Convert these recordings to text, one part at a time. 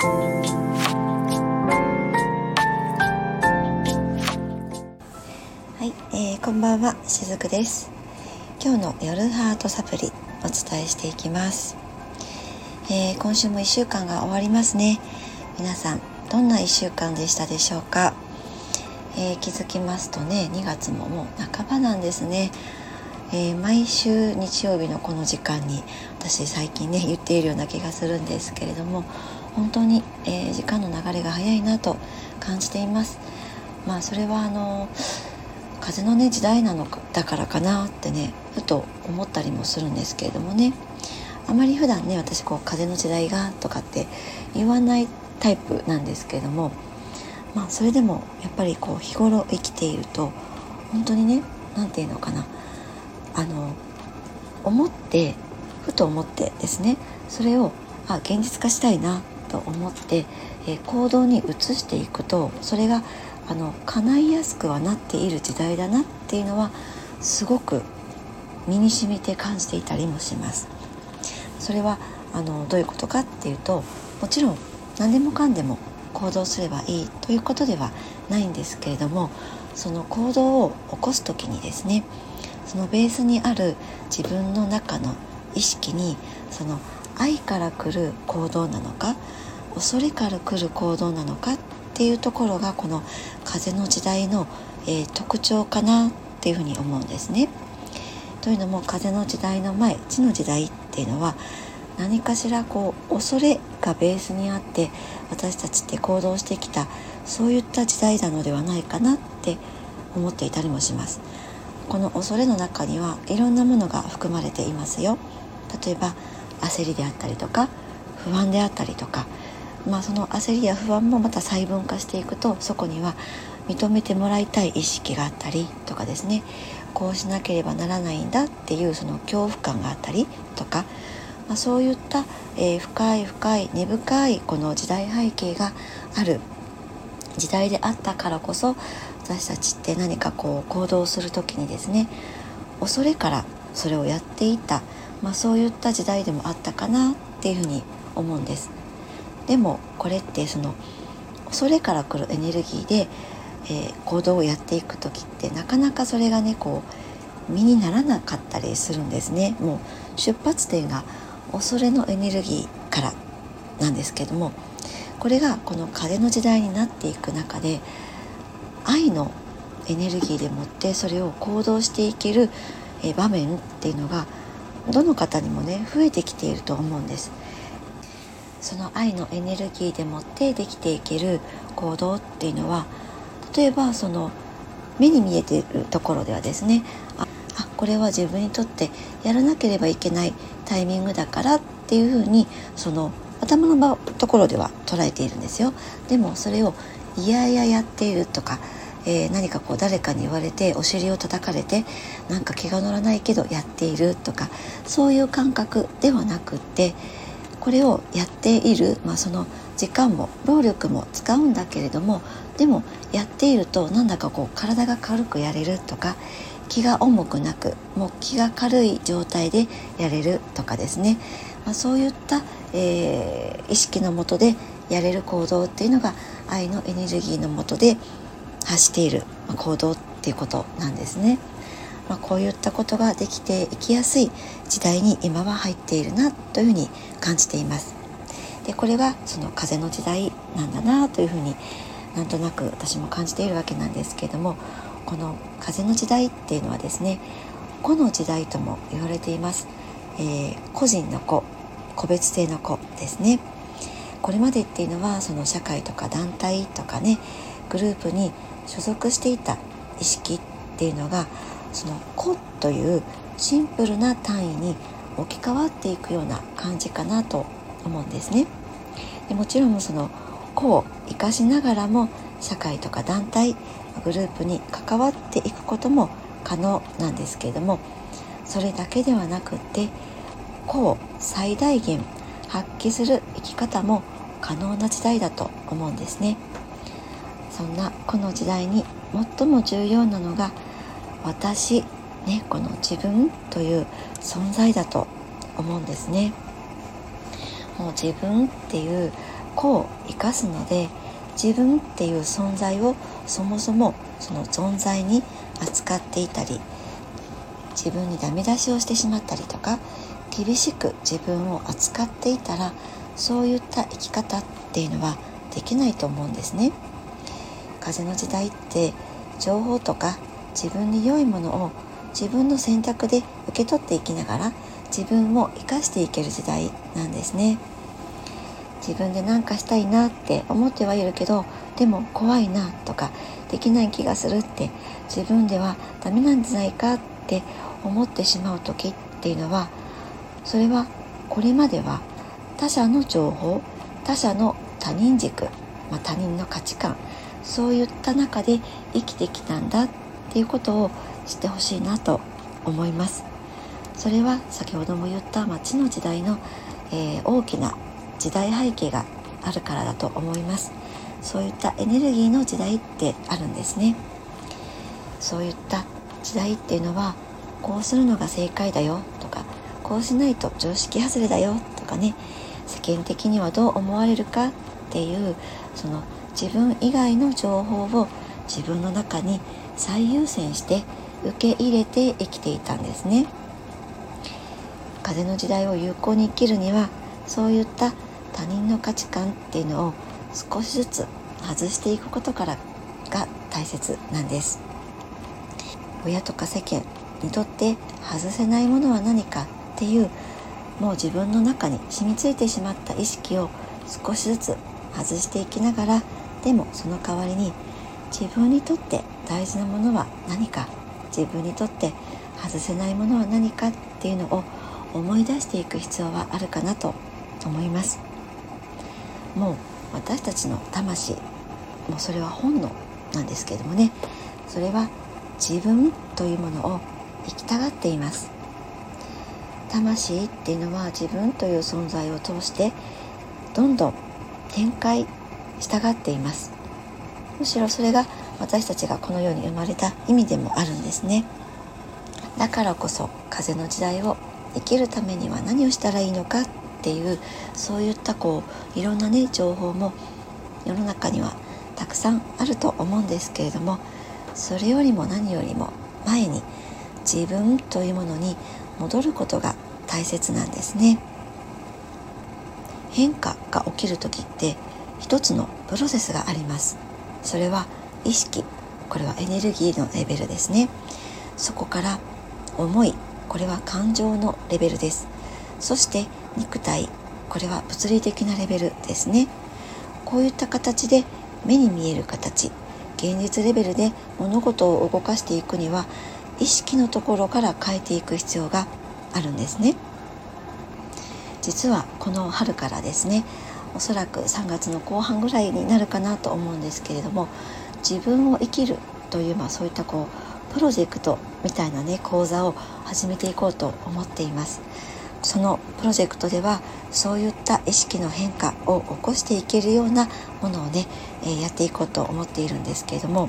はい、えー、こんばんはしずくです。今日の夜ハートサプリお伝えしていきます、えー、今週も1週間が終わりますね。皆さんどんな1週間でしたでしょうか、えー、気づきますとね2月ももう半ばなんですね。えー、毎週日曜日のこの時間に私最近ね言っているような気がするんですけれども本当に、えー、時間の流れが早いなと感じています。まあそれはあの風のね時代なのかだからかなってねふと思ったりもするんですけれどもね。あまり普段ね私こう風の時代がとかって言わないタイプなんですけれどもまあそれでもやっぱりこう日頃生きていると本当にね何て言うのかな。あの思ってふと思ってですねそれをあ現実化したいなと思って、えー、行動に移していくとそれがあの叶いやすくはなっている時代だなっていうのはすごく身に染みて感じていたりもします。それはあのどういうことかっていうともちろん何でもかんでも行動すればいいということではないんですけれどもその行動を起こす時にですねそのベースにある自分の中の意識にその愛から来る行動なのか恐れから来る行動なのかっていうところがこの風の時代の、えー、特徴かなっていうふうに思うんですね。というのも風の時代の前地の時代っていうのは何かしらこう恐れがベースにあって私たちって行動してきたそういった時代なのではないかなって思っていたりもします。この恐れの中にはいろんなものが含まれていますよ。例えば焦りであったりとか不安であったりとか。まあその焦りや不安もまた細分化していくとそこには認めてもらいたい意識があったりとかですね。こうしなければならないんだっていうその恐怖感があったりとか、まあ、そういった、えー、深い深い根深いこの時代背景がある時代であったからこそ私たちって何かこう行動する時にですね恐れからそれをやっていた、まあ、そういった時代でもあったかなっていうふうに思うんです。でもこれってその恐れから来るエネルギーで、えー、行動をやっていく時ってなかなかそれがねこう身にならなかったりするんですね。もう出発点が恐れのエネルギーからなんですけどもこれがこの風の時代になっていく中で愛のエネルギーでもってそれを行動していける場面っていうのがどの方にもね増えてきていると思うんです。その愛のエネルギーでもってできていける行動っていうのは例えばその目に見えているところではですねあこれは自分にとってやらなければいけないタイミングだからっていうふうにその頭のところでは捉えているんですよ。でもそれをいやいややっているとか、えー、何かこう誰かに言われてお尻を叩かれてなんか気が乗らないけどやっているとかそういう感覚ではなくってこれをやっている、まあ、その時間も労力も使うんだけれどもでもやっているとなんだかこう体が軽くやれるとか気が重くなくもう気が軽い状態でやれるとかですね、まあ、そういった、えー、意識のもとでやれる行動っていうのが愛のエネルギーのもとで発している行動っていうことなんですね。まあ、こういったことができていきやすい時代に今は入っているなというふうに感じています。でこれがその風の時代なんだなというふうになんとなく私も感じているわけなんですけれどもこの風の時代っていうのはですね個の時代とも言われています、えー、個人の子個別性の子ですねこれまでっていうのはその社会とか団体とかねグループに所属していた意識っていうのがその個というシンプルな単位に置き換わっていくような感じかなと思うんですね。でもちろんその個を生かしながらも社会とか団体グループに関わっていくことも可能なんですけれどもそれだけではなくって個を最大限発揮する生き方も可能な時代だと思うんですね。そんなこの時代に最も重要なのが私ねこの自分という存在だと思うんですね。もう自分っていう個を生かすので自分っていう存在をそもそもその存在に扱っていたり自分にダメ出しをしてしまったりとか厳しく自分を扱っていたらそういった生き方っていうのはできないと思うんですね。風の時代って情報とか自分に良いものを自分の選択で受け取っていきながら自分を生かしていける時代なんですね。自分で何かしたいなって思ってはいるけどでも怖いなとかできない気がするって自分ではダメなんじゃないかって思ってしまう時っていうのはそれはこれまでは他者の情報他者の他人軸、まあ、他人の価値観そういった中で生きてきたんだっていうことを知ってほしいなと思います。それは先ほども言った町の時代の、えー、大きな時代背景があるからだと思います。そういったエネルギーの時代ってあるんですね。そういった時代っていうのはこうするのが正解だよとかこうしないと常識外れだよとかね世間的にはどう思われるかっていうその自分以外の情報を自分の中に最優先して受け入れて生きていたんですね。風の時代を有効に生きるにはそういった他人の価値観っていうのを少しずつ外していくことからが大切なんです。親とか世間にとって外せないものは何かっていうもう自分の中に染みついてしまった意識を少しずつ外していきながらでもその代わりに自分にとって大事なものは何か自分にとって外せないものは何かっていうのを思い出していく必要はあるかなと思います。もう私たちの魂もうそれは本能なんですけどもね。それは自分というものを生きたがっています。魂っていうのは自分という存在を通してどんどん展開したがっています。むしろそれが私たちがこの世に生まれた意味でもあるんですね。だからこそ風の時代を生きるためには何をしたらいいのかっていうそういったこういろんなね情報も世の中にはたくさんあると思うんですけれどもそれよりも何よりも前に自分というものに戻ることが大切なんですね。変化が起きる時って一つのプロセスがあります。それは意識これはエネルギーのレベルですね。そこから思いこれは感情のレベルです。そして肉体これは物理的なレベルですね。こういった形で目に見える形現実レベルで物事を動かしていくには意識のところから変えていく必要があるんですね。実はこの春からですねおそらく3月の後半ぐらいになるかなと思うんですけれども自分を生きるという、まあ、そういったこうプロジェクトみたいなね講座を始めていこうと思っています。そのプロジェクトではそういった意識の変化を起こしていけるようなものをね、えー、やっていこうと思っているんですけれども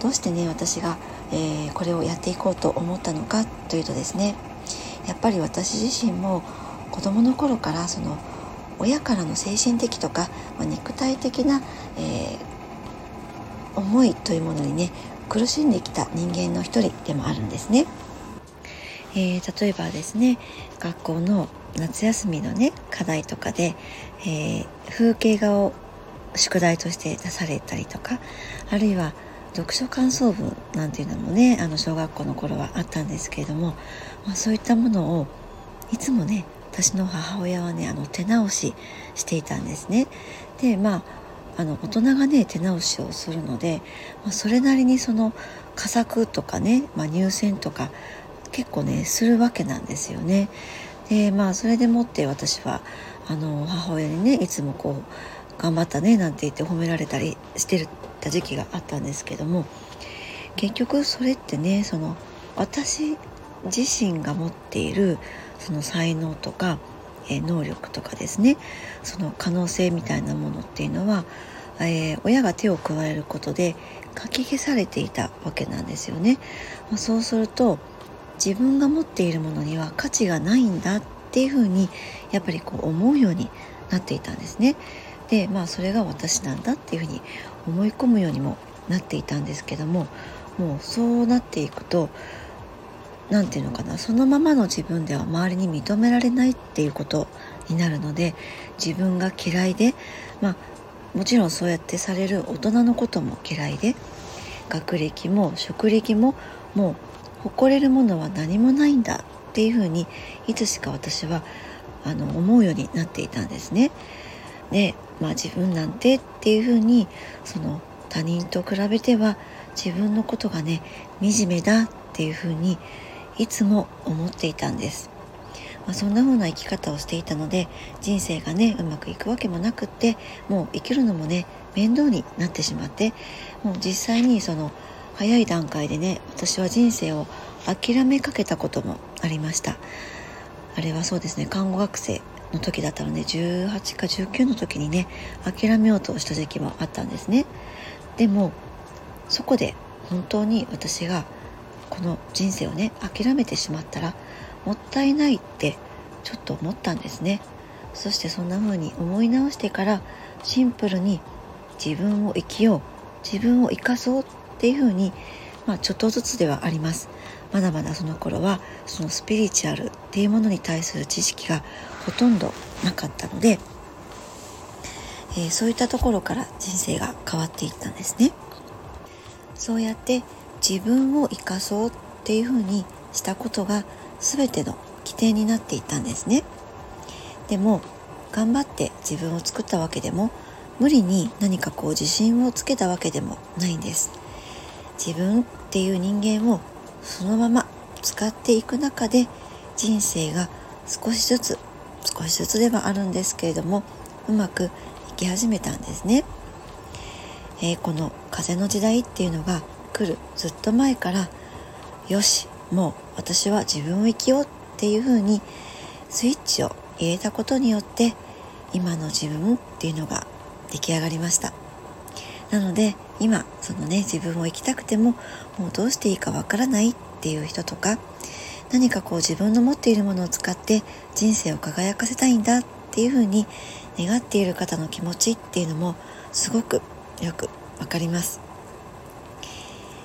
どうしてね私が、えー、これをやっていこうと思ったのかというとですねやっぱり私自身も子どもの頃からその親からの精神的とか、まあ、肉体的な、えー、思いというものにね苦しんできた人間の一人でもあるんですね。えー、例えばですね学校の夏休みのね課題とかで、えー、風景画を宿題として出されたりとかあるいは読書感想文なんていうのもねあの小学校の頃はあったんですけれども、まあ、そういったものをいつもね私の母親はねあの手直ししていたんですね。でまああの大人がね手直しをするので、まあ、それなりにその佳作とかね、まあ、入選とか結構ねするわけなんですよね。でまあそれでもって私はあの母親にねいつもこう頑張ったねなんて言って褒められたりしてるた時期があったんですけども結局それってねその私自身が持っているその才能とか、えー、能力とかですねその可能性みたいなものっていうのは、えー、親が手を加えることでかき消されていたわけなんですよね。まそうすると自分が持っているものには価値がないんだっていうふうにやっぱりこう思うようになっていたんですね。でまあそれが私なんだっていうふうに思い込むようにもなっていたんですけどももうそうなっていくと何て言うのかなそのままの自分では周りに認められないっていうことになるので自分が嫌いでまあもちろんそうやってされる大人のことも嫌いで学歴も職歴ももう誇れるものは何もないんだっていうふうにいつしか私はあの思うようになっていたんですね。でまあ自分なんてっていうふうにその他人と比べては自分のことがね惨めだっていうふうにいつも思っていたんです。まあ、そんな風な生き方をしていたので人生がねうまくいくわけもなくってもう生きるのもね面倒になってしまってもう実際にその早い段階でね私は人生を諦めかけたこともありましたあれはそうですね看護学生の時だったので18か19の時にね諦めようとした時期もあったんですね。でもそこで本当に私がこの人生をね諦めてしまったらもったいないってちょっと思ったんですね。そしてそんな風に思い直してからシンプルに自分を生きよう自分を生かそうっていう風にまあちょっとずつではあります。まだまだその頃はそのスピリチュアルっていうものに対する知識がほとんどなかったので、えー、そういったところから人生が変わっていったんですね。そうやって自分を生かそうっていうふうにしたことが全ての起点になっていったんですね。でも頑張って自分を作ったわけでも無理に何かこう自信をつけたわけでもないんです。自分っていう人間をそのまま使っていく中で人生が少しずつ少しずつではあるんですけれどもうまくいき始めたんですね、えー、この風の時代っていうのが来るずっと前からよしもう私は自分を生きようっていうふうにスイッチを入れたことによって今の自分っていうのが出来上がりました。なので今そのね自分を生きたくてももうどうしていいかわからないっていう人とか何かこう自分の持っているものを使って人生を輝かせたいんだっていうふうに願っている方の気持ちっていうのもすごくよくわかります。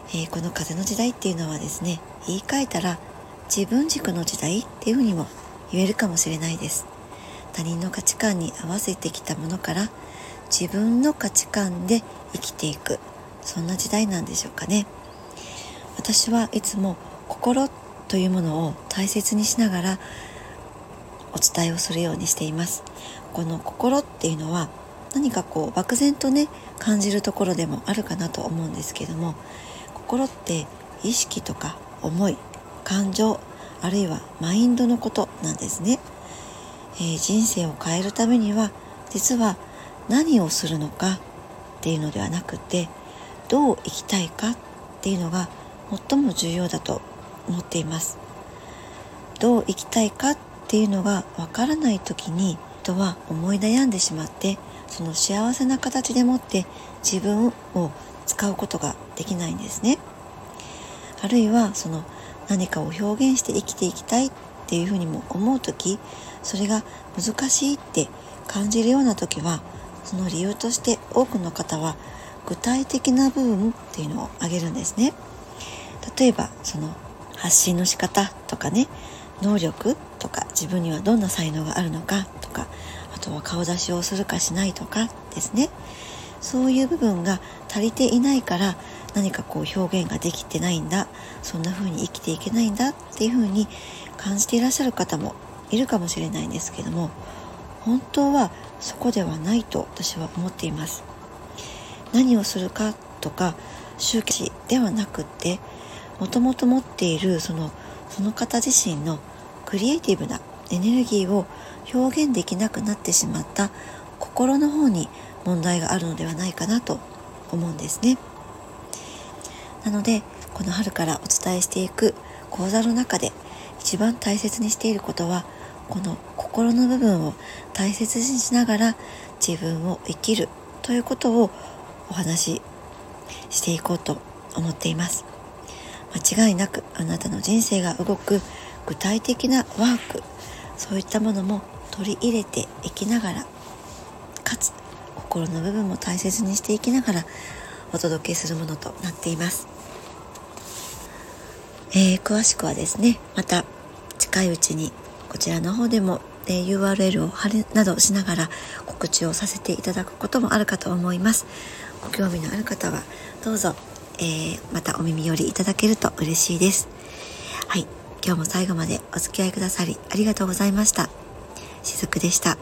えー、この風の時代っていうのはですね言い換えたら自分軸の時代っていうふうにも言えるかもしれないです。他人の価値観に合わせてきたものから自分の価値観で生きていく。そんな時代なんでしょうかね。私はいつも心というものを大切にしながらお伝えをするようにしています。この心っていうのは何かこう漠然とね感じるところでもあるかなと思うんですけども心って意識とか思い感情あるいはマインドのことなんですね、えー、人生を変えるためには実は何をするのかっていうのではなくてどう生きたいかっていうのが最も重要だと思っていますどう生きたいかっていうのがわからない時に人は思い悩んでしまってその幸せな形でもって自分を使うことができないんですね。あるいはその何かを表現して生きていきたいっていうふうにも思う時それが難しいって感じるような時はその理由として多くの方は具体的な部分っていうのを挙げるんですね。例えばその発信の仕方とかね能力とか自分にはどんな才能があるのかとかあとは顔出しをするかしないとかですね。そういう部分が足りていないから何かこう表現ができてないんだそんな風に生きていけないんだっていう風に感じていらっしゃる方もいるかもしれないんですけども本当はそこではないと私は思っています。何をするかとか周期ではなくってもともと持っているそのその方自身のクリエイティブなエネルギーを表現できなくなってしまった心の方に問題があるのではないかなと思うんですね。なのでこの春からお伝えしていく講座の中で一番大切にしていることはこの心の部分を大切にしながら自分を生きるということをお話ししていこうと思っています間違いなくあなたの人生が動く具体的なワーク。そういったものも取り入れていきながらかつ心の部分も大切にしていきながらお届けするものとなっています、えー、詳しくはですねまた近いうちにこちらの方でも、えー、URL を貼るなどしながら告知をさせていただくこともあるかと思います。ご興味のある方はどうぞ、えー、またお耳寄りいただけると嬉しいです。はい。今日も最後までお付き合いくださりありがとうございました。しずくでした。